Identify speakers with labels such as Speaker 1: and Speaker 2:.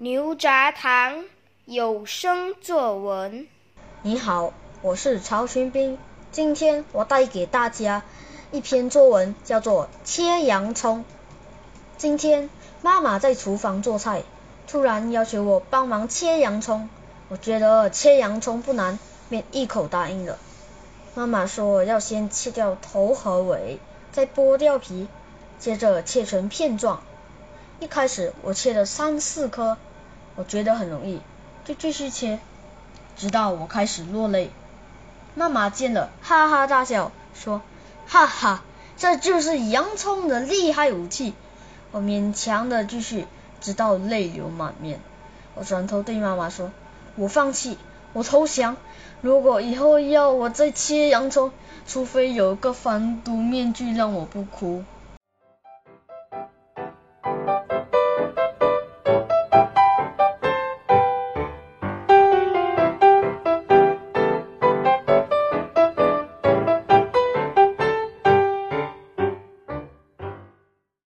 Speaker 1: 牛轧糖有声作文。
Speaker 2: 你好，我是曹群斌，今天我带给大家一篇作文，叫做《切洋葱》。今天妈妈在厨房做菜，突然要求我帮忙切洋葱。我觉得切洋葱不难，便一口答应了。妈妈说要先切掉头和尾，再剥掉皮，接着切成片状。一开始我切了三四颗。我觉得很容易，就继续切，直到我开始落泪。妈妈见了，哈哈大笑，说：“哈哈，这就是洋葱的厉害武器。”我勉强的继续，直到泪流满面。我转头对妈妈说：“我放弃，我投降。如果以后要我再切洋葱，除非有个防毒面具让我不哭。”